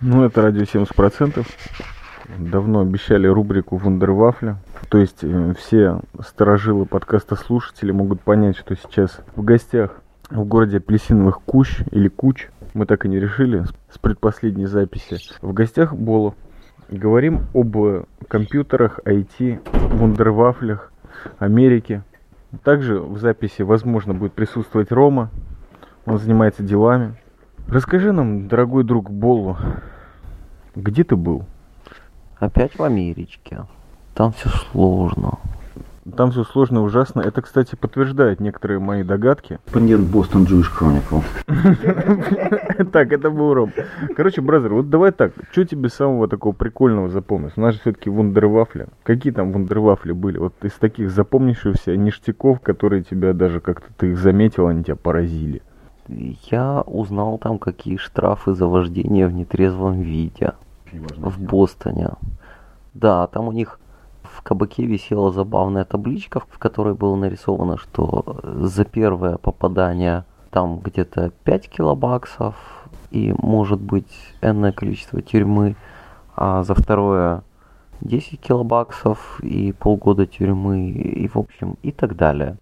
Ну, это радио 70%. Давно обещали рубрику Вундервафля. То есть э, все сторожилы подкаста слушатели могут понять, что сейчас в гостях в городе апельсиновых кущ или куч. Мы так и не решили с предпоследней записи. В гостях Болов. Говорим об компьютерах, IT, вундервафлях, Америке. Также в записи, возможно, будет присутствовать Рома. Он занимается делами. Расскажи нам, дорогой друг Болу, где ты был? Опять в Америчке. Там все сложно. Там все сложно и ужасно. Это, кстати, подтверждает некоторые мои догадки. Нет, Бостон Jewish Chronicle. Так, это был Ром. Короче, бразер, вот давай так. Что тебе самого такого прикольного запомнилось? У нас же все-таки вундервафли. Какие там вундервафли были? Вот из таких запомнившихся ништяков, которые тебя даже как-то ты их заметил, они тебя поразили. Я узнал там, какие штрафы за вождение в нетрезвом виде в Бостоне. Да, там у них в кабаке висела забавная табличка, в которой было нарисовано, что за первое попадание там где-то 5 килобаксов и может быть энное количество тюрьмы, а за второе 10 килобаксов и полгода тюрьмы и в общем и так далее.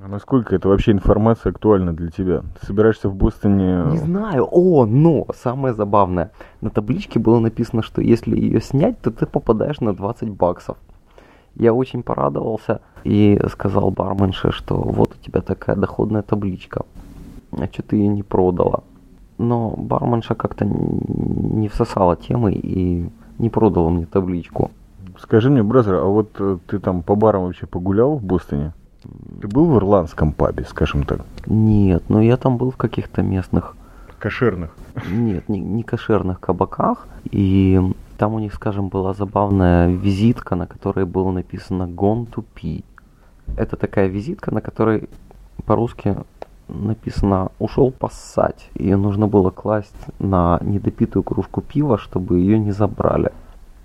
А насколько это вообще информация актуальна для тебя? Ты собираешься в Бостоне... Не знаю. О, но самое забавное. На табличке было написано, что если ее снять, то ты попадаешь на 20 баксов. Я очень порадовался и сказал барменше, что вот у тебя такая доходная табличка. А что ты ее не продала? Но барменша как-то не всосала темы и не продала мне табличку. Скажи мне, бразер, а вот э, ты там по барам вообще погулял в Бостоне? Ты был в ирландском пабе, скажем так? Нет, но я там был в каких-то местных... Кошерных? Нет, не, не кошерных кабаках. И там у них, скажем, была забавная визитка, на которой было написано «Gone to pee». Это такая визитка, на которой по-русски написано «ушел поссать». Ее нужно было класть на недопитую кружку пива, чтобы ее не забрали.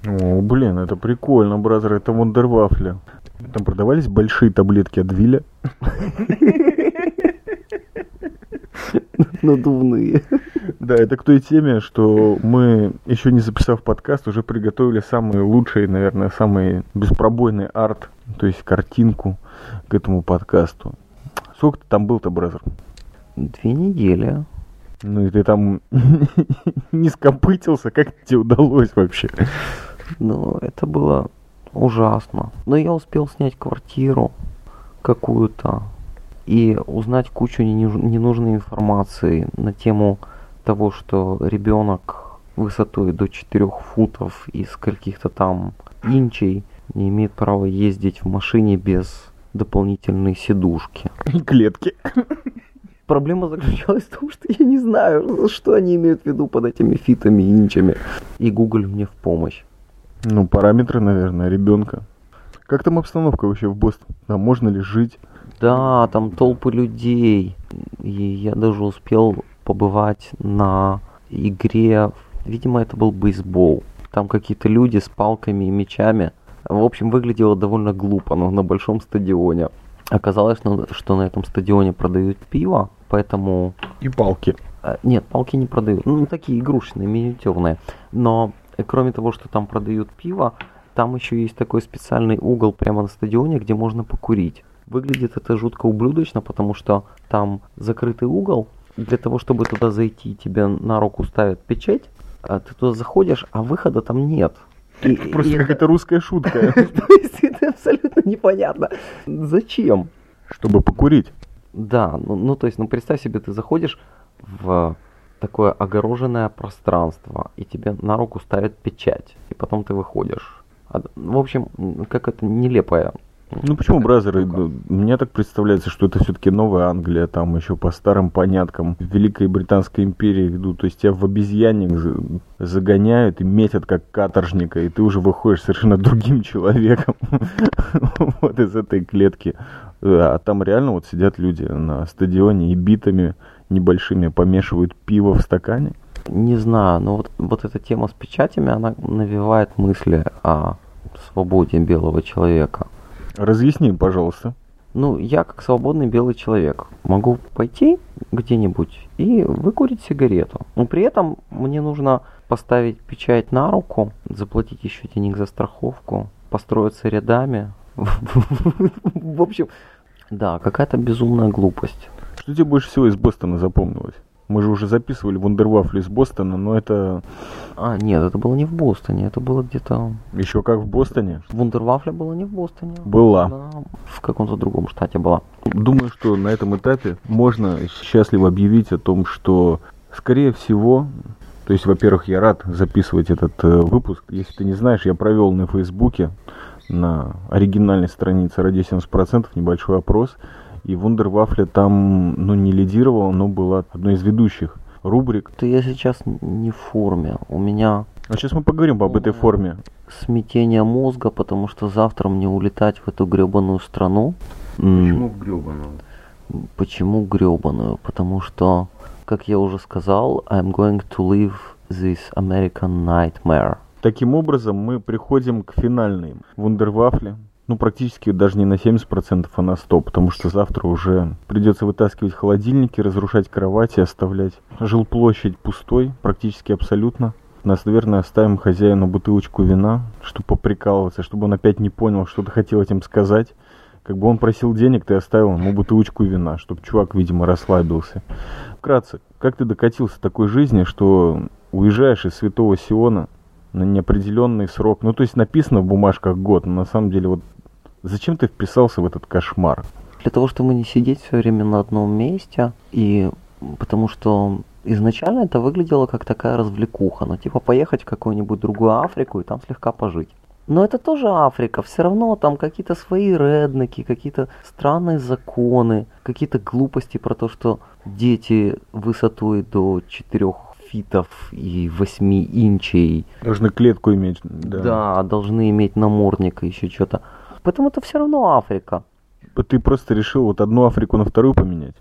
О, блин, это прикольно, бразер, это вундервафля. Там продавались большие таблетки от Виля. Надувные. Да, это к той теме, что мы, еще не записав подкаст, уже приготовили самый лучший, наверное, самый беспробойный арт, то есть картинку к этому подкасту. Сколько ты там был-то, бразер? Две недели. Ну и ты там не скопытился, как тебе удалось вообще? Ну, это было ужасно. Но я успел снять квартиру какую-то и узнать кучу ненужной информации на тему того, что ребенок высотой до 4 футов и каких-то там инчей не имеет права ездить в машине без дополнительной сидушки. Клетки. Проблема заключалась в том, что я не знаю, что они имеют в виду под этими фитами и инчами. И Google мне в помощь. Ну, параметры, наверное, ребенка. Как там обстановка вообще в Бостоне? Там можно ли жить? Да, там толпы людей. И я даже успел побывать на игре, видимо, это был бейсбол. Там какие-то люди с палками и мечами. В общем, выглядело довольно глупо, но на большом стадионе. Оказалось, что на этом стадионе продают пиво, поэтому... И палки. А, нет, палки не продают. Ну, такие игрушечные, миниатюрные. Но кроме того, что там продают пиво, там еще есть такой специальный угол прямо на стадионе, где можно покурить. Выглядит это жутко ублюдочно, потому что там закрытый угол. Для того, чтобы туда зайти, тебе на руку ставят печать, а ты туда заходишь, а выхода там нет. И, Просто какая-то русская шутка. То есть это абсолютно непонятно. Зачем? Чтобы покурить. Да, ну, ну то есть, ну представь себе, ты заходишь в такое огороженное пространство, и тебе на руку ставят печать, и потом ты выходишь. А, в общем, как это нелепое. Ну почему, бразеры? Мне так представляется, что это все-таки новая Англия, там еще по старым поняткам Великой Британской империи идут. То есть тебя в обезьянник загоняют и метят как каторжника, и ты уже выходишь совершенно другим человеком вот из этой клетки. А там реально вот сидят люди на стадионе и битами небольшими помешивают пиво в стакане? Не знаю, но вот, вот эта тема с печатями, она навевает мысли о свободе белого человека. Разъясни, пожалуйста. Ну, я как свободный белый человек могу пойти где-нибудь и выкурить сигарету. Но при этом мне нужно поставить печать на руку, заплатить еще денег за страховку, построиться рядами. В общем, да, какая-то безумная глупость. Что тебе больше всего из Бостона запомнилось? Мы же уже записывали вундервафли из Бостона, но это... А, нет, это было не в Бостоне, это было где-то... Еще как в Бостоне? Вундервафля была не в Бостоне. Была. Она в каком-то другом штате была. Думаю, что на этом этапе можно счастливо объявить о том, что, скорее всего, то есть, во-первых, я рад записывать этот э, выпуск. Если ты не знаешь, я провел на Фейсбуке на оригинальной странице «Радио 70%» небольшой опрос. И Вундервафля там, ну, не лидировала, но была одной из ведущих рубрик. Ты я сейчас не в форме. У меня А сейчас мы поговорим об этой форме. смятение мозга, потому что завтра мне улетать в эту гребаную страну. Почему в гребаную? Почему гребаную? Потому что, как я уже сказал, I'm going to live this American nightmare. Таким образом, мы приходим к финальной вундервафле. Ну, практически даже не на 70%, а на 100%, потому что завтра уже придется вытаскивать холодильники, разрушать кровати, оставлять жилплощадь пустой, практически абсолютно. Нас, наверное, оставим хозяину бутылочку вина, чтобы поприкалываться, чтобы он опять не понял, что ты хотел этим сказать. Как бы он просил денег, ты оставил ему бутылочку вина, чтобы чувак, видимо, расслабился. Вкратце, как ты докатился до такой жизни, что уезжаешь из Святого Сиона на неопределенный срок? Ну, то есть написано в бумажках год, но на самом деле вот зачем ты вписался в этот кошмар? Для того, чтобы не сидеть все время на одном месте, и потому что изначально это выглядело как такая развлекуха, ну типа поехать в какую-нибудь другую Африку и там слегка пожить. Но это тоже Африка, все равно там какие-то свои реднеки, какие-то странные законы, какие-то глупости про то, что дети высотой до 4 фитов и 8 инчей Должны клетку иметь. Да. да. должны иметь намордник и еще что-то. Поэтому это все равно Африка. Ты просто решил вот одну Африку на вторую поменять.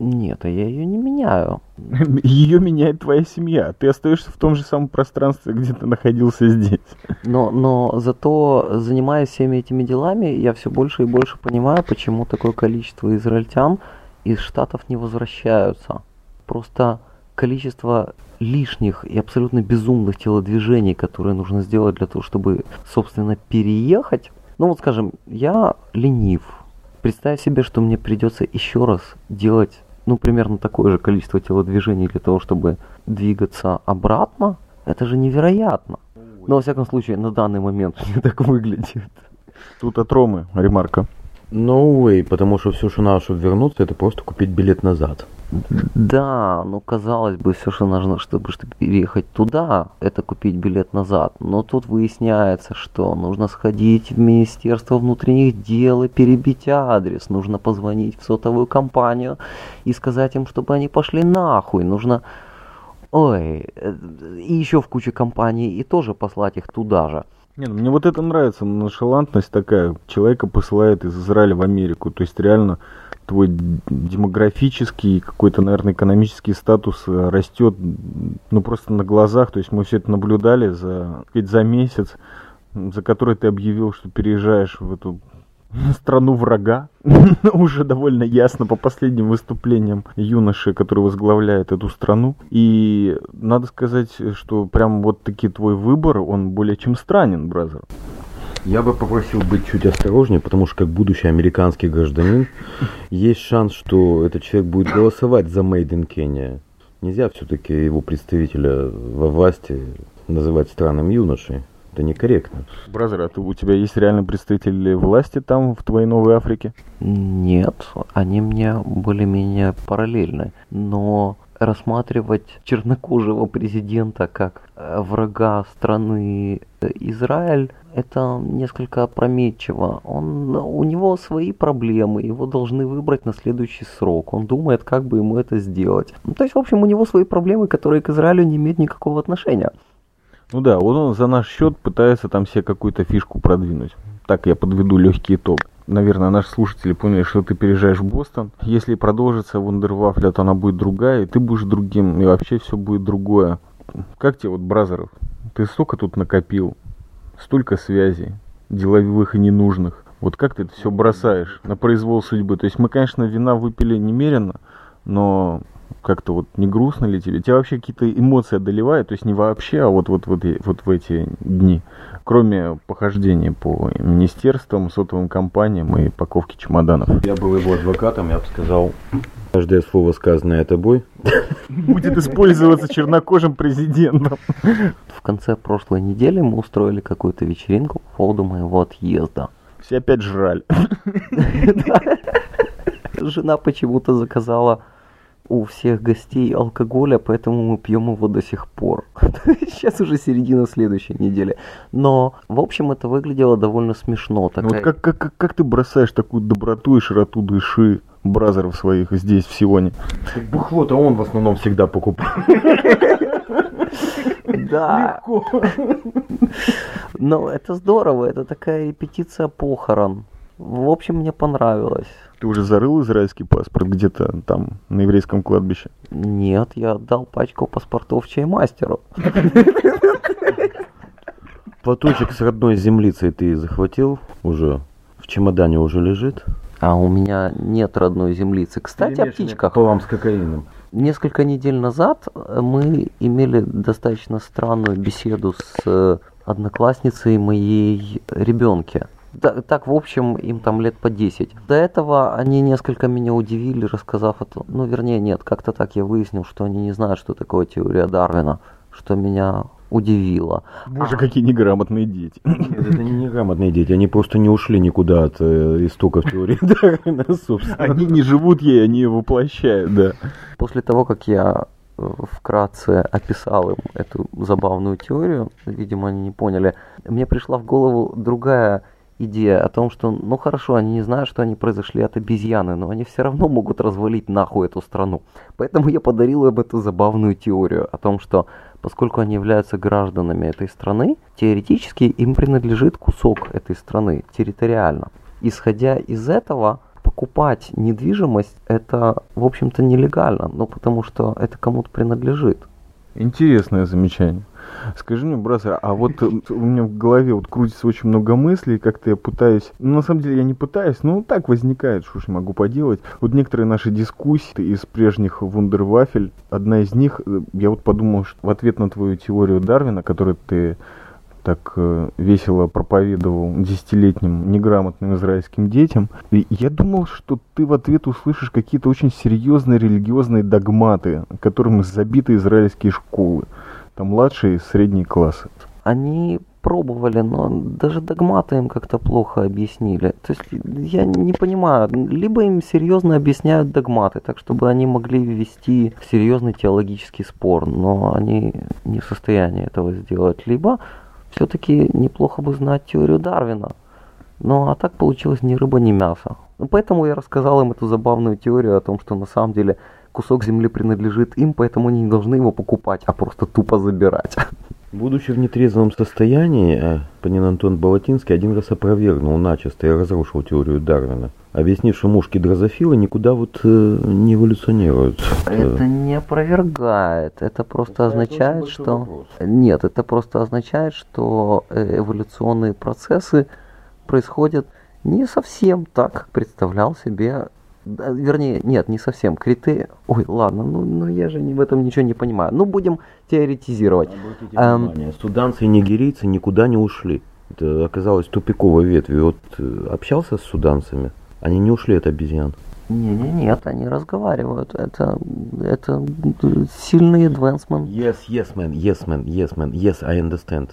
Нет, а я ее не меняю. Ее меняет твоя семья. Ты остаешься в том же самом пространстве, где ты находился здесь. Но, но зато, занимаясь всеми этими делами, я все больше и больше понимаю, почему такое количество израильтян из Штатов не возвращаются. Просто количество лишних и абсолютно безумных телодвижений, которые нужно сделать для того, чтобы, собственно, переехать. Ну вот, скажем, я ленив. Представь себе, что мне придется еще раз делать, ну, примерно такое же количество телодвижений для того, чтобы двигаться обратно. Это же невероятно. Но, во всяком случае, на данный момент мне так выглядит. Тут от Ромы ремарка. No way, потому что все, что надо, чтобы вернуться, это просто купить билет назад. Да, ну казалось бы, все, что нужно, чтобы, чтобы переехать туда, это купить билет назад. Но тут выясняется, что нужно сходить в Министерство внутренних дел и перебить адрес. Нужно позвонить в сотовую компанию и сказать им, чтобы они пошли нахуй. Нужно... Ой, э, и еще в куче компаний, и тоже послать их туда же. Не, ну мне вот это нравится, ноншалантность такая. Человека посылает из Израиля в Америку. То есть реально твой демографический, какой-то, наверное, экономический статус э, растет, ну, просто на глазах. То есть мы все это наблюдали за, сказать, за месяц, за который ты объявил, что переезжаешь в эту страну врага. Уже довольно ясно по последним выступлениям юноши, который возглавляет эту страну. И надо сказать, что прям вот таки твой выбор, он более чем странен, бразер. Я бы попросил быть чуть осторожнее, потому что как будущий американский гражданин есть шанс, что этот человек будет голосовать за Made in Kenya. Нельзя все-таки его представителя во власти называть странным юношей. Это некорректно. Бразер, а ты, у тебя есть реально представители власти там, в твоей Новой Африке? Нет, они мне более-менее параллельны. Но рассматривать чернокожего президента как э, врага страны э, Израиль, это несколько опрометчиво. Он, у него свои проблемы, его должны выбрать на следующий срок. Он думает, как бы ему это сделать. Ну, то есть, в общем, у него свои проблемы, которые к Израилю не имеют никакого отношения. Ну да, он за наш счет пытается там себе какую-то фишку продвинуть. Так я подведу легкий итог. Наверное, наши слушатели поняли, что ты переезжаешь в Бостон. Если продолжится вундервафля, то она будет другая, и ты будешь другим, и вообще все будет другое. Как тебе вот, Бразеров? Ты столько тут накопил, столько связей, деловых и ненужных. Вот как ты это все бросаешь на произвол судьбы? То есть мы, конечно, вина выпили немерено, но как-то вот не грустно ли тебе? Тебя вообще какие-то эмоции одолевают? То есть не вообще, а вот, вот, вот, вот в эти дни? Кроме похождения по министерствам, сотовым компаниям и паковки чемоданов. Я был его адвокатом, я бы сказал, каждое слово, сказанное тобой, будет использоваться чернокожим президентом. В конце прошлой недели мы устроили какую-то вечеринку по поводу моего отъезда. Все опять жрали. Жена почему-то заказала у всех гостей алкоголя, поэтому мы пьем его до сих пор. Сейчас уже середина следующей недели. Но, в общем, это выглядело довольно смешно. Такая... Ну, вот как, как, как, как ты бросаешь такую доброту и широту души бразеров своих здесь, в Сионе? Бухло-то он в основном всегда покупает. Да. Легко. Но это здорово, это такая репетиция похорон. В общем, мне понравилось. Ты уже зарыл израильский паспорт где-то там, на еврейском кладбище? Нет, я отдал пачку паспортов чаймастеру. Платочек с родной землицей ты захватил уже? В чемодане уже лежит? А у меня нет родной землицы. Кстати, о птичках. Пополам с кокаином. Несколько недель назад мы имели достаточно странную беседу с э, одноклассницей моей ребенке. Так, в общем, им там лет по 10. До этого они несколько меня удивили, рассказав это. Ну, вернее, нет, как-то так я выяснил, что они не знают, что такое теория Дарвина, что меня удивило. Боже, а. какие неграмотные дети. Нет, это не неграмотные дети, они просто не ушли никуда от э, истоков теории Дарвина, собственно. Они не живут ей, они ее воплощают, да. После того, как я э, вкратце описал им эту забавную теорию, видимо, они не поняли, мне пришла в голову другая идея о том, что, ну хорошо, они не знают, что они произошли от обезьяны, но они все равно могут развалить нахуй эту страну. Поэтому я подарил им эту забавную теорию о том, что поскольку они являются гражданами этой страны, теоретически им принадлежит кусок этой страны территориально. Исходя из этого, покупать недвижимость это, в общем-то, нелегально, ну потому что это кому-то принадлежит. Интересное замечание. Скажи мне, бразер, а вот э, у меня в голове вот крутится очень много мыслей, как-то я пытаюсь, ну, на самом деле я не пытаюсь, но так возникает, что ж могу поделать. Вот некоторые наши дискуссии из прежних вундервафель, одна из них, э, я вот подумал, что в ответ на твою теорию Дарвина, которую ты так э, весело проповедовал десятилетним неграмотным израильским детям. И я думал, что ты в ответ услышишь какие-то очень серьезные религиозные догматы, которыми забиты израильские школы там младшие и средние классы. Они пробовали, но даже догматы им как-то плохо объяснили. То есть я не понимаю, либо им серьезно объясняют догматы, так чтобы они могли вести серьезный теологический спор, но они не в состоянии этого сделать, либо все-таки неплохо бы знать теорию Дарвина. Ну а так получилось ни рыба, ни мясо. Поэтому я рассказал им эту забавную теорию о том, что на самом деле кусок земли принадлежит им, поэтому они не должны его покупать, а просто тупо забирать. Будучи в нетрезвом состоянии, э, Панин Антон Балатинский один раз опровергнул начисто и разрушил теорию Дарвина, объяснив, что мушки дрозофила никуда вот э, не эволюционируют. Это не опровергает, это просто это означает, что... Вопрос. Нет, это просто означает, что э, эволюционные процессы происходят не совсем так, как представлял себе вернее, нет, не совсем. Критерий... Ой, ладно, ну, ну я же в этом ничего не понимаю. Ну, будем теоретизировать. Эм... Суданцы и нигерийцы никуда не ушли. Это оказалось тупиковой ветвью. Вот э, общался с суданцами, они не ушли от обезьян. Не, не, нет, они разговаривают. Это, это сильный advancement. Yes, yes, man, yes, man, yes, man, yes, I understand.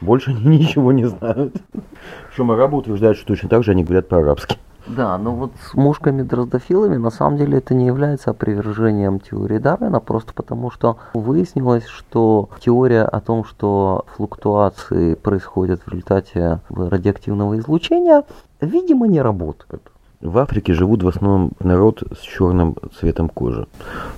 Больше они ничего не знают. Шумараба утверждает, что точно так же они говорят по-арабски. Да, но вот с мушками-дроздофилами на самом деле это не является опровержением теории Дарвина, просто потому что выяснилось, что теория о том, что флуктуации происходят в результате радиоактивного излучения, видимо, не работает. В Африке живут в основном народ с черным цветом кожи.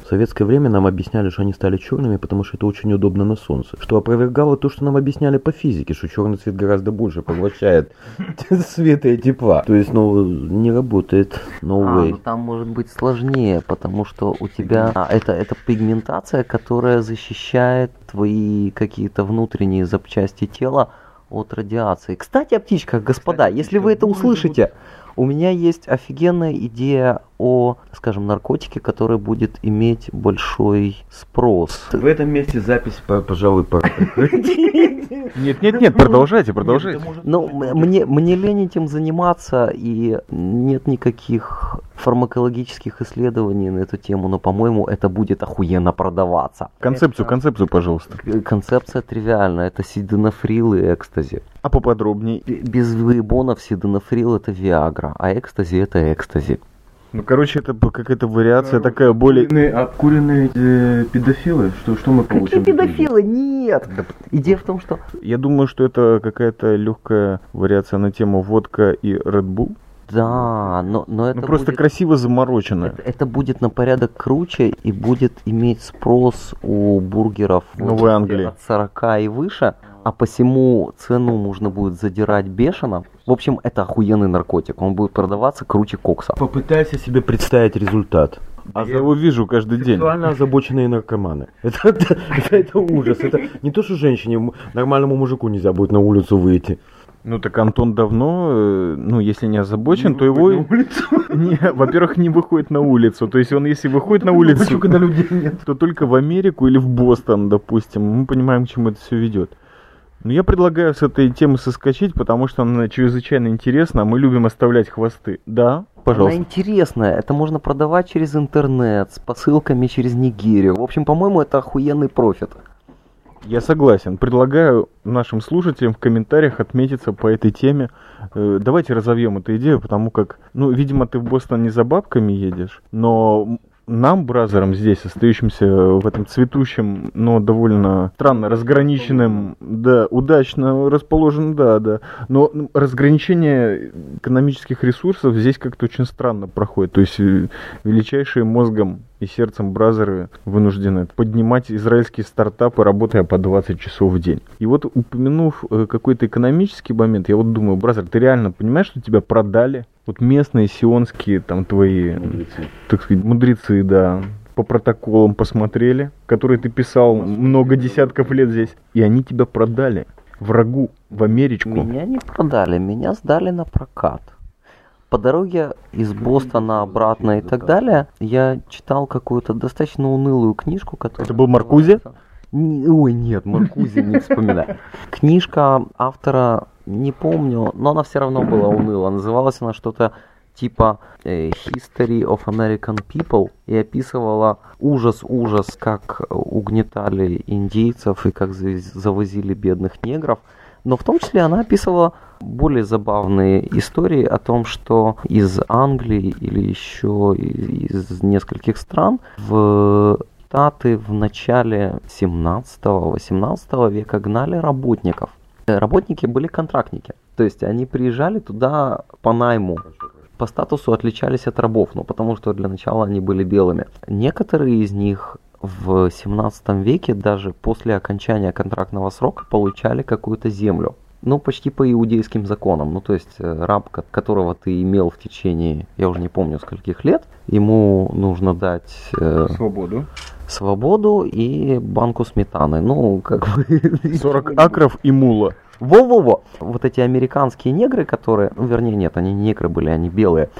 В советское время нам объясняли, что они стали черными, потому что это очень удобно на солнце. Что опровергало то, что нам объясняли по физике, что черный цвет гораздо больше поглощает света и тепла. То есть, ну, не работает. No а, way. Ну, там может быть сложнее, потому что у тебя а, это, это пигментация, которая защищает твои какие-то внутренние запчасти тела от радиации. Кстати, о птичках, господа, если вы это услышите, у меня есть офигенная идея о, скажем, наркотике, который будет иметь большой спрос. В этом месте запись, пожалуй, пора. Нет, нет, нет, продолжайте, продолжайте. Ну, мне, мне лень этим заниматься, и нет никаких фармакологических исследований на эту тему, но, по-моему, это будет охуенно продаваться. Концепцию, концепцию, пожалуйста. Концепция тривиальна, это сиденофрил и экстази. А поподробнее? Без выебонов сиденофрил это Виагра, а экстази это экстази. Ну, короче, это какая-то вариация такая более... Обкуренные э, педофилы? Что, что мы получим? Какие педофилы? Нет! Да, Идея в том, что... Я думаю, что это какая-то легкая вариация на тему водка и Red Bull. Да, но, но это ну, просто будет, красиво заморочено. Это, это будет на порядок круче и будет иметь спрос у бургеров Новой Англии. от 40 и выше, а посему цену можно будет задирать бешено. В общем, это охуенный наркотик. Он будет продаваться круче кокса. Попытайся себе представить результат. А я его вижу каждый день. Сексуально озабоченные наркоманы. Это, это, это, это ужас. Это не то, что женщине, нормальному мужику нельзя будет на улицу выйти. Ну так Антон давно, э, ну если не озабочен, не то его... На улицу. Не, во-первых, не выходит на улицу. То есть он, если выходит на улицу, Почему, когда людей нет? то только в Америку или в Бостон, допустим. Мы понимаем, к чему это все ведет. Но я предлагаю с этой темы соскочить, потому что она чрезвычайно интересна, мы любим оставлять хвосты. Да, пожалуйста. Она интересная, это можно продавать через интернет, с посылками через Нигерию. В общем, по-моему, это охуенный профит. Я согласен. Предлагаю нашим слушателям в комментариях отметиться по этой теме. Э, давайте разовьем эту идею, потому как, ну, видимо, ты в Бостон не за бабками едешь, но нам, бразерам здесь, остающимся в этом цветущем, но довольно странно разграниченным, да, удачно расположен, да, да, но разграничение экономических ресурсов здесь как-то очень странно проходит. То есть э, величайшие мозгом и сердцем бразеры вынуждены поднимать израильские стартапы, работая по 20 часов в день. И вот упомянув э, какой-то экономический момент, я вот думаю, бразер, ты реально понимаешь, что тебя продали вот местные сионские там твои, мудрецы. так сказать, мудрецы, да, по протоколам посмотрели, которые ты писал много десятков лет здесь, и они тебя продали врагу в Америчку. Меня не продали, меня сдали на прокат. По дороге из Бостона обратно и так далее, я читал какую-то достаточно унылую книжку, которая... Это был Маркузи? Ой, нет, Маркузи не вспоминаю. Книжка автора не помню, но она все равно была уныла. Называлась она что-то типа э, History of American People и описывала ужас-ужас, как угнетали индейцев и как завозили бедных негров. Но в том числе она описывала более забавные истории о том, что из Англии или еще из нескольких стран в Штаты в начале 17-18 века гнали работников работники были контрактники. То есть они приезжали туда по найму. По статусу отличались от рабов, ну потому что для начала они были белыми. Некоторые из них в 17 веке даже после окончания контрактного срока получали какую-то землю. Ну, почти по иудейским законам. Ну, то есть э, раб, которого ты имел в течение, я уже не помню, скольких лет, ему нужно дать... Э, свободу. Свободу и банку сметаны. Ну, как бы... 40 акров и мула. Во-во-во! Вот эти американские негры, которые... Ну, вернее, нет, они не негры были, они белые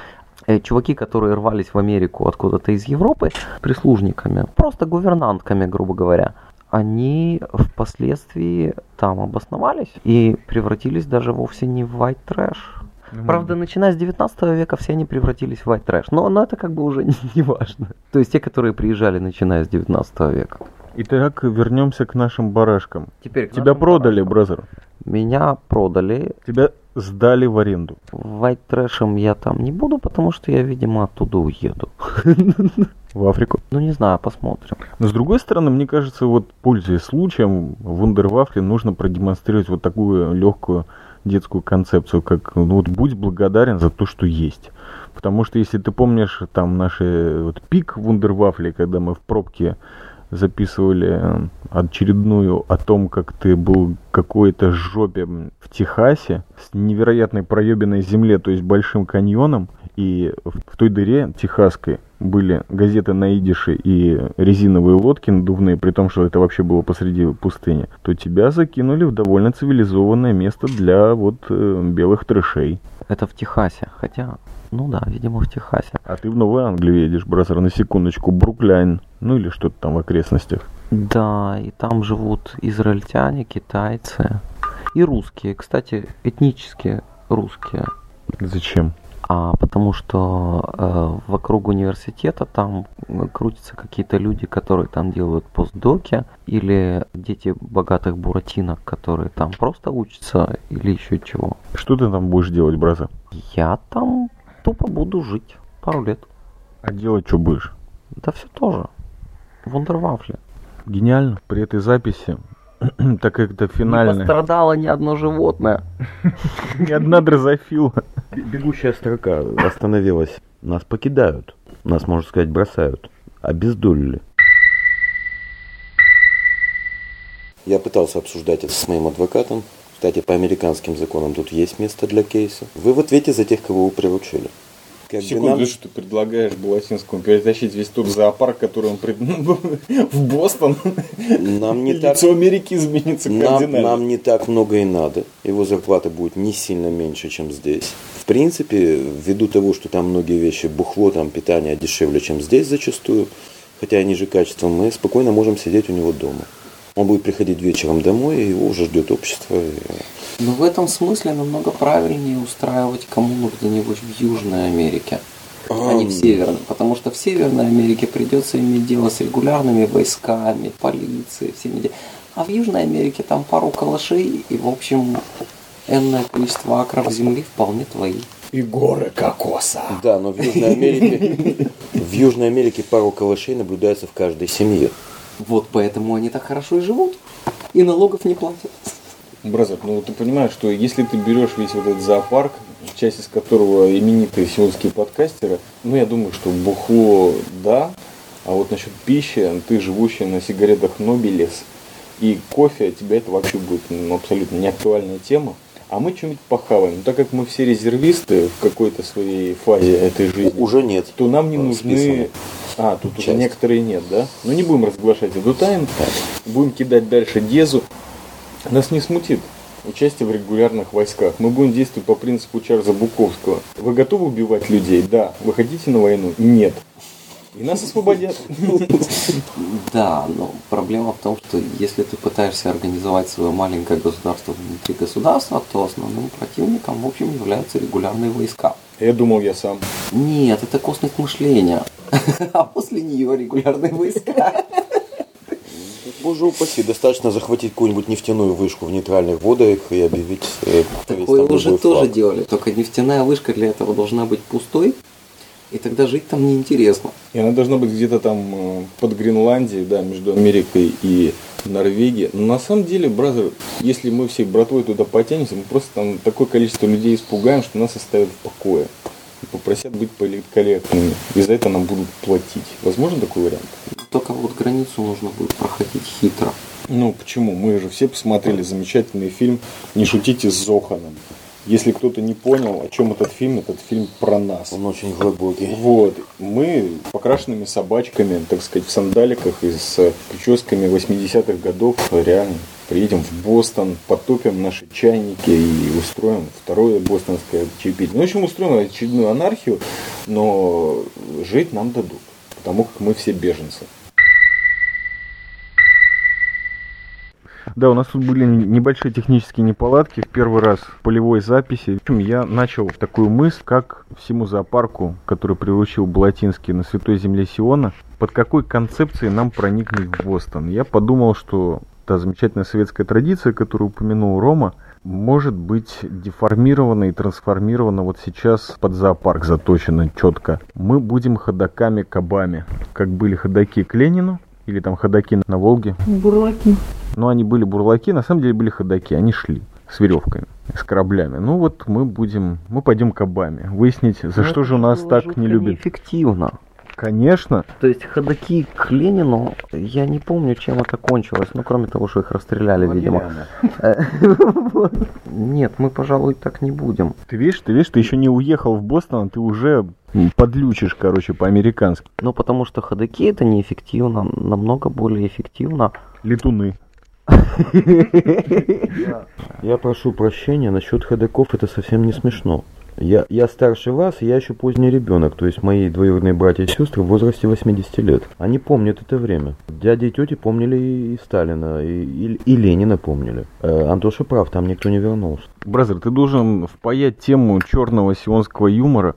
э, чуваки, которые рвались в Америку откуда-то из Европы, прислужниками, просто гувернантками, грубо говоря, они впоследствии там обосновались и превратились даже вовсе не в white trash. Правда, начиная с 19 века все они превратились в white trash, но, но это как бы уже не, не важно. То есть те, которые приезжали начиная с 19 века. Итак, вернемся к нашим барашкам. Теперь Тебя продали, бразер. Меня продали. Тебя сдали в аренду. White трэшем я там не буду, потому что я, видимо, оттуда уеду. В Африку? Ну, не знаю, посмотрим. Но с другой стороны, мне кажется, вот пользуясь случаем, в Вундервафле нужно продемонстрировать вот такую легкую детскую концепцию, как ну вот будь благодарен за то, что есть. Потому что если ты помнишь там наши вот пик Вундервафли, когда мы в пробке записывали э, очередную о том, как ты был какой-то жопе в Техасе с невероятной проебенной земле, то есть большим каньоном, и в той дыре техасской были газеты на идише и резиновые лодки надувные, при том, что это вообще было посреди пустыни, то тебя закинули в довольно цивилизованное место для вот э, белых трэшей. Это в Техасе, хотя, ну да, видимо в Техасе. А ты в Новую Англию едешь, бразер, на секундочку, Бруклайн, ну или что-то там в окрестностях. Да, и там живут израильтяне, китайцы и русские. Кстати, этнические русские. Зачем? А потому что э, вокруг университета там крутятся какие-то люди, которые там делают постдоки, или дети богатых буратинок, которые там просто учатся, или еще чего. Что ты там будешь делать, браза? Я там тупо буду жить пару лет. А делать что будешь? Да все тоже. Вундервафли. Гениально. При этой записи, так как это Не финальная, пострадало ни одно животное. ни одна дрозофила. Бегущая строка остановилась. Нас покидают. Нас, можно сказать, бросают. Обездолили. Я пытался обсуждать это с моим адвокатом. Кстати, по американским законам тут есть место для кейса. Вы в ответе за тех, кого вы приручили. Как бы Секунду, нам- что ты предлагаешь Баласинскому перетащить весь тот зоопарк, который он пред- в Бостон? Нам не так- Лицо Америки изменится Нам, нам не так много и надо. Его зарплата будет не сильно меньше, чем здесь. В принципе, ввиду того, что там многие вещи, бухло, там питание дешевле, чем здесь зачастую, хотя и ниже качеством, мы спокойно можем сидеть у него дома. Он будет приходить вечером домой, и его уже ждет общество. Но в этом смысле намного правильнее устраивать коммуну где-нибудь в Южной Америке, а не в Северной. Потому что в Северной Америке придется иметь дело с регулярными войсками, полицией, всеми. де- А в Южной Америке там пару калашей и, в общем, энное количество акров земли вполне твои. И горы кокоса. Да, но в Южной Америке, в Южной Америке пару калашей наблюдается в каждой семье. Вот поэтому они так хорошо и живут. И налогов не платят. Бразер, ну ты понимаешь, что если ты берешь весь вот этот зоопарк, часть из которого именитые сеульские подкастеры, ну я думаю, что бухло да, а вот насчет пищи, ты живущий на сигаретах Нобелес и кофе, тебя это вообще будет ну, абсолютно не актуальная тема. А мы что-нибудь похаваем. Но так как мы все резервисты в какой-то своей фазе этой жизни, Уже нет. то нам не Э, нужны... А, тут уже некоторые нет, да? Ну не будем разглашать эту тайну. Будем кидать дальше Дезу. Нас не смутит участие в регулярных войсках. Мы будем действовать по принципу Чарльза Буковского. Вы готовы убивать людей? Да. Вы хотите на войну? Нет. И нас освободят. Да, но проблема в том, что если ты пытаешься организовать свое маленькое государство внутри государства, то основным противником, в общем, являются регулярные войска. Я думал, я сам. Нет, это косность мышления. А после нее регулярные войска. Боже упаси, достаточно захватить какую-нибудь нефтяную вышку в нейтральных водах и объявить э, Такое уже тоже флаг. делали, только нефтяная вышка для этого должна быть пустой, и тогда жить там неинтересно. И она должна быть где-то там э, под Гренландией, да, между Америкой и Норвегией. Но на самом деле, бразер, если мы всей братвой туда потянемся, мы просто там такое количество людей испугаем, что нас оставят в покое. И попросят быть политкорректными. И за это нам будут платить. Возможно такой вариант? Только вот границу нужно будет проходить хитро. Ну почему? Мы же все посмотрели замечательный фильм «Не шутите с Зоханом». Если кто-то не понял, о чем этот фильм, этот фильм про нас. Он очень глубокий. Вот, мы покрашенными собачками, так сказать, в сандаликах и с прическами 80-х годов реально приедем в Бостон, потопим наши чайники и устроим второе бостонское чаепитие. Ну, в общем, устроим очередную анархию, но жить нам дадут, потому как мы все беженцы. Да, у нас тут были небольшие технические неполадки в первый раз в полевой записи. В общем, я начал такую мысль, как всему зоопарку, который приручил Балатинский на Святой Земле Сиона, под какой концепцией нам проникнуть в Бостон. Я подумал, что та замечательная советская традиция, которую упомянул Рома, может быть деформирована и трансформирована вот сейчас под зоопарк заточена четко. Мы будем ходаками-кабами, как были ходаки к Ленину, или там ходаки на Волге. Бурлаки. Но они были бурлаки, на самом деле были ходаки, они шли с веревками, с кораблями. Ну вот мы будем, мы пойдем кабами, выяснить, за что же у нас так не любят. Эффективно. Конечно, То есть ходаки к Ленину, я не помню, чем это кончилось, ну кроме того, что их расстреляли, видимо. Нет, мы, пожалуй, так не будем. ты видишь, ты видишь, ты еще не уехал в Бостон, а ты уже Подлючишь, короче, по-американски. Ну, потому что ходоки это неэффективно, намного более эффективно. Летуны. Я прошу прощения, насчет ходоков это совсем не смешно. Я, я старше вас, я еще поздний ребенок, то есть мои двоюродные братья и сестры в возрасте 80 лет. Они помнят это время. Дяди и тети помнили и Сталина, и, и, и Ленина помнили. Э, Антоша прав, там никто не вернулся. Бразер, ты должен впаять тему черного сионского юмора,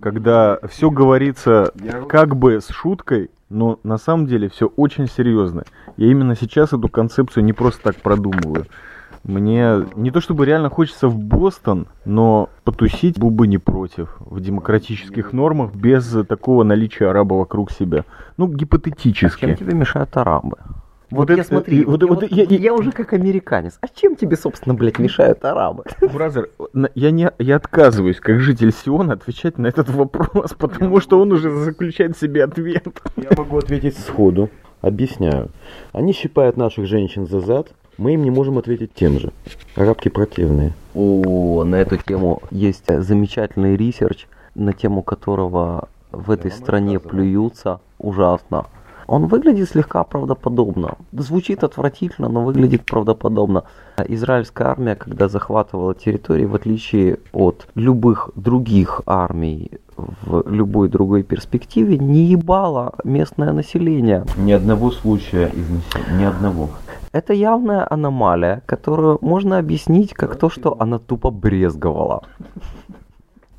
когда все говорится как бы с шуткой, но на самом деле все очень серьезно. Я именно сейчас эту концепцию не просто так продумываю. Мне не то чтобы реально хочется в Бостон, но потусить был бы не против в демократических нормах без такого наличия араба вокруг себя. Ну, гипотетически. Чем тебе мешают арабы? Вот, Вот я это- смотри, вот- я, вот вот- я- я- я уже как американец. А чем тебе, собственно, блядь, мешают арабы? Бразер, я, не, я отказываюсь, как житель Сиона, отвечать на этот вопрос, потому что он уже заключает в себе ответ. Я могу ответить сходу. Объясняю. Они щипают наших женщин за зад, мы им не можем ответить тем же. Арабки противные. О, на эту тему есть замечательный research, на тему которого в этой стране плюются ужасно. Он выглядит слегка правдоподобно. Звучит отвратительно, но выглядит правдоподобно. Израильская армия, когда захватывала территории, в отличие от любых других армий в любой другой перспективе, не ебала местное население. Ни одного случая изнасилования. Ни одного. Это явная аномалия, которую можно объяснить как то, что она тупо брезговала.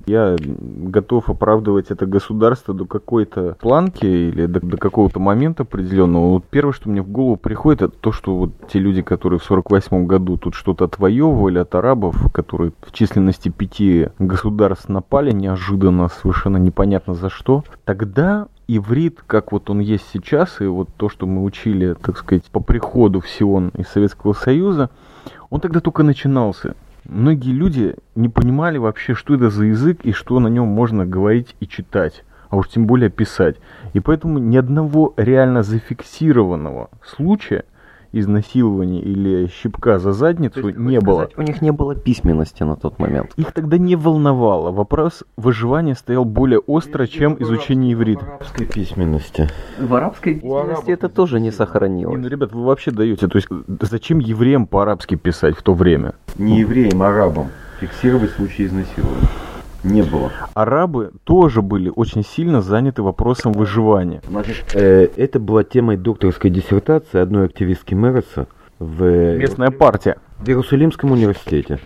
Я готов оправдывать это государство до какой-то планки или до, до какого-то момента определенного. Вот первое, что мне в голову приходит, это то, что вот те люди, которые в 48 году тут что-то отвоевывали от арабов, которые в численности пяти государств напали неожиданно, совершенно непонятно за что, тогда иврит, как вот он есть сейчас, и вот то, что мы учили, так сказать, по приходу в Сион из Советского Союза, он тогда только начинался. Многие люди не понимали вообще, что это за язык и что на нем можно говорить и читать, а уж тем более писать. И поэтому ни одного реально зафиксированного случая изнасилования или щипка за задницу не было. У них не было письменности на тот момент. Их тогда не волновало. Вопрос выживания стоял более остро, чем изучение иврита. Арабской письменности. В арабской письменности это тоже не Не, ну, сохранилось. ребят, вы вообще даете. То есть, зачем евреям по-арабски писать в то время? Не евреям, а арабам. Фиксировать случаи изнасилования. Не было. Арабы тоже были очень сильно заняты вопросом выживания. Значит, э, это была темой докторской диссертации одной активистки Мереса в, Местная партия. в Иерусалимском университете,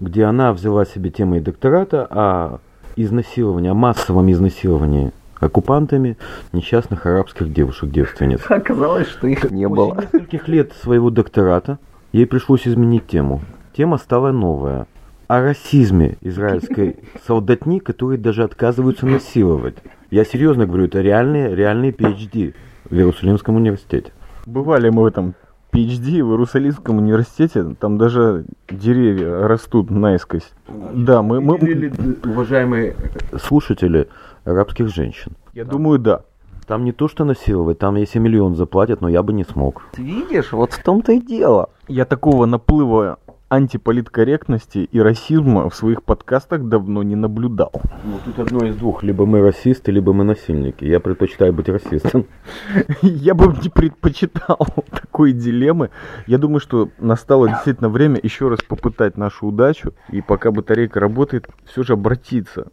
где она взяла себе темой доктората о изнасиловании, о массовом изнасиловании оккупантами несчастных арабских девушек-девственниц. Оказалось, что их не было. После нескольких лет своего доктората ей пришлось изменить тему. Тема стала новая. О расизме израильской солдатни, которые даже отказываются насиловать. Я серьезно говорю, это реальные, реальные PhD в Иерусалимском университете. Бывали мы в этом PhD в Иерусалимском университете, там даже деревья растут наискось. Да, мы, мы, уважаемые слушатели арабских женщин. я думаю, да. Там не то, что насиловать, там если миллион заплатят, но я бы не смог. Видишь, вот в том-то и дело. Я такого наплыва антиполиткорректности и расизма в своих подкастах давно не наблюдал. Ну, тут одно из двух. Либо мы расисты, либо мы насильники. Я предпочитаю быть расистом. Я бы не предпочитал такой дилеммы. Я думаю, что настало действительно время еще раз попытать нашу удачу. И пока батарейка работает, все же обратиться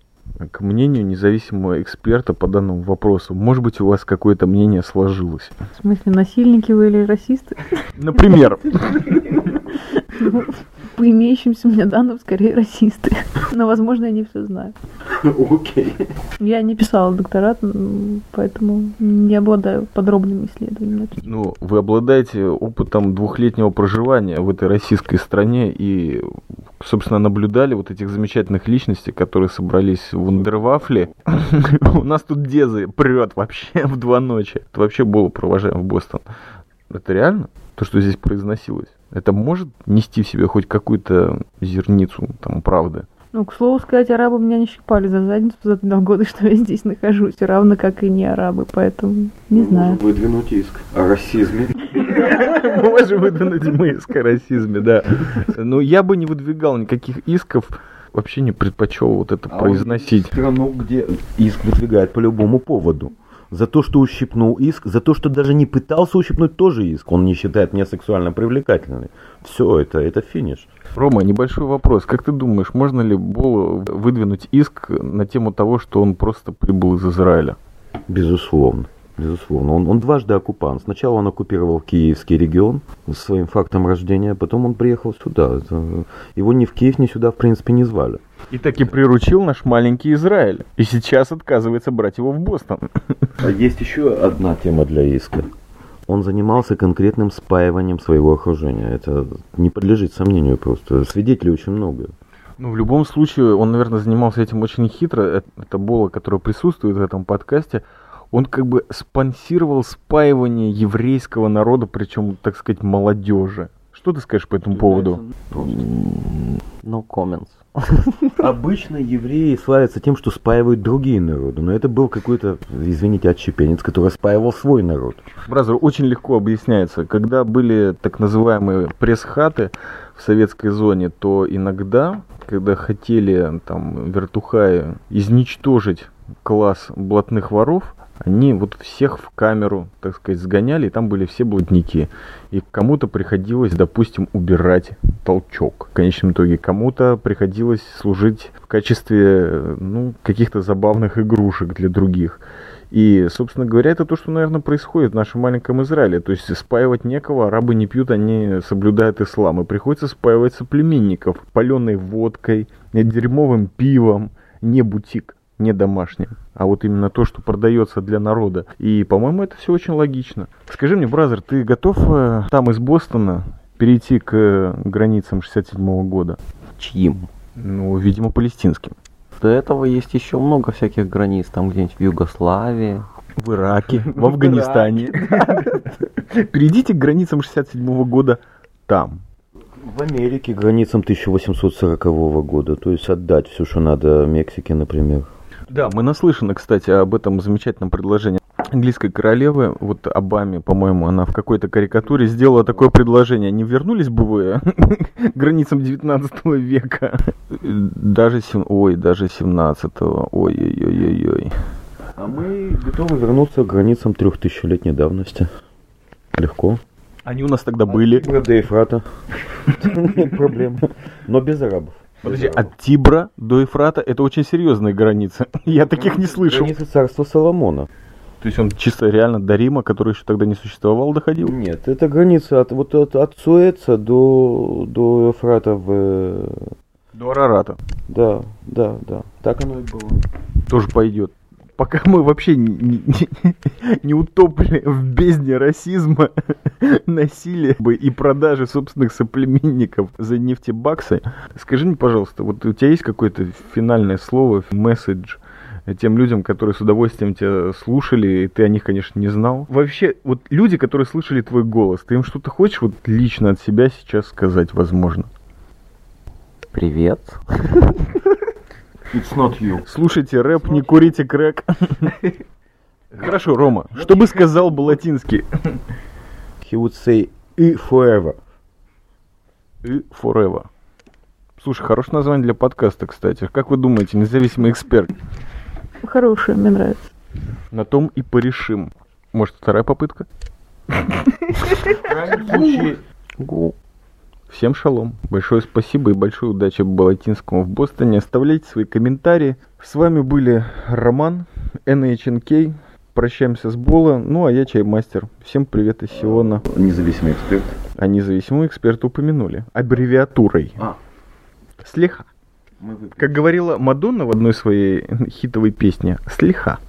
к мнению независимого эксперта по данному вопросу. Может быть, у вас какое-то мнение сложилось. В смысле, насильники вы или расисты? Например, Ну, по имеющимся мне данным, скорее расисты. Но, возможно, я не все знаю. Окей. Я не писала докторат, поэтому не обладаю подробными исследованиями. ну, вы обладаете опытом двухлетнего проживания в этой российской стране и, собственно, наблюдали вот этих замечательных личностей, которые собрались в Вундервафле. У нас тут Дезы прет вообще в два ночи. Это вообще было провожаем в Бостон. Это реально? То, что здесь произносилось? Это может нести в себе хоть какую-то зерницу там правды? Ну, к слову сказать, арабы меня не щипали за задницу за два года, что я здесь нахожусь, равно как и не арабы, поэтому не знаю. выдвинуть иск о расизме. Можем выдвинуть мы иск о расизме, да. Но я бы не выдвигал никаких исков вообще не предпочел вот это А произносить. страну, где иск выдвигает по любому поводу. За то, что ущипнул иск, за то, что даже не пытался ущипнуть, тоже иск. Он не считает меня сексуально привлекательной. Все, это, это финиш. Рома, небольшой вопрос. Как ты думаешь, можно ли Болу выдвинуть иск на тему того, что он просто прибыл из Израиля? Безусловно. Безусловно. Он, он дважды оккупант. Сначала он оккупировал киевский регион своим фактом рождения, а потом он приехал сюда. Его ни в Киев, ни сюда, в принципе, не звали. И таки приручил наш маленький Израиль. И сейчас отказывается брать его в Бостон. А есть еще одна тема для иска. Он занимался конкретным спаиванием своего окружения. Это не подлежит сомнению просто. Свидетелей очень много. Ну, в любом случае, он, наверное, занимался этим очень хитро. Э- Это Бола, который присутствует в этом подкасте. Он как бы спонсировал спаивание еврейского народа, причем, так сказать, молодежи. Что ты скажешь по этому поводу? No comments. Обычно евреи славятся тем, что спаивают другие народы. Но это был какой-то, извините, отщепенец, который спаивал свой народ. Бразер, очень легко объясняется. Когда были так называемые пресс-хаты в советской зоне, то иногда, когда хотели там вертухаи изничтожить класс блатных воров, они вот всех в камеру, так сказать, сгоняли, и там были все блатники. И кому-то приходилось, допустим, убирать толчок. В конечном итоге кому-то приходилось служить в качестве ну, каких-то забавных игрушек для других. И, собственно говоря, это то, что, наверное, происходит в нашем маленьком Израиле. То есть спаивать некого, арабы не пьют, они соблюдают ислам. И приходится спаивать соплеменников паленой водкой, дерьмовым пивом, не бутик, не домашним, а вот именно то, что продается для народа. И, по-моему, это все очень логично. Скажи мне, бразер, ты готов э, там из Бостона перейти к э, границам 67 года? Чьим? Ну, видимо, палестинским. До этого есть еще много всяких границ, там где-нибудь в Югославии. В Ираке, в Афганистане. Перейдите к границам 67 года там. В Америке границам 1840 года. То есть отдать все, что надо Мексике, например. Да, мы наслышаны, кстати, об этом замечательном предложении английской королевы, вот Обаме, по-моему, она в какой-то карикатуре сделала такое предложение. Не вернулись бы вы к границам 19 века? Даже, сем- ой, даже 17-го, ой-ой-ой-ой. А мы готовы вернуться к границам трехтысячелетней давности. Легко. Они у нас тогда были. Тибра до Ефрата. Нет проблем. Но без арабов. Подожди, от Тибра до Ефрата это очень серьезные границы. Я таких не слышал. Границы царства Соломона. То есть он чисто реально до Рима, который еще тогда не существовал, доходил? Нет, это граница от, вот от, от Суэца до, до Ефрата в... э, До Арарата. Да, да, да. Так оно и было. Тоже пойдет. Пока мы вообще не, не- не утопли в бездне расизма, насилия и продажи собственных соплеменников за нефтебаксы, скажи мне, пожалуйста, вот у тебя есть какое-то финальное слово, месседж тем людям, которые с удовольствием тебя слушали, и ты о них, конечно, не знал. Вообще, вот люди, которые слышали твой голос, ты им что-то хочешь вот лично от себя сейчас сказать, возможно? Привет. It's not you. Слушайте рэп, не курите крэк. Хорошо, Рома, что бы сказал бы латинский? He would say и forever. И Forever. Слушай, хорошее название для подкаста, кстати. Как вы думаете, независимый эксперт? Хорошая, мне нравится. На том и порешим. Может, вторая попытка? В крайнем случае, Гу. Всем шалом. Большое спасибо и большой удачи Балатинскому в Бостоне. Оставляйте свои комментарии. С вами были Роман, NHNK. Прощаемся с Бола. Ну, а я Чаймастер. Всем привет из Сиона. независимый эксперт. А независимого эксперта упомянули. Аббревиатурой. А. Выпьем. Как говорила Мадонна в одной своей хитовой песне. Слегка.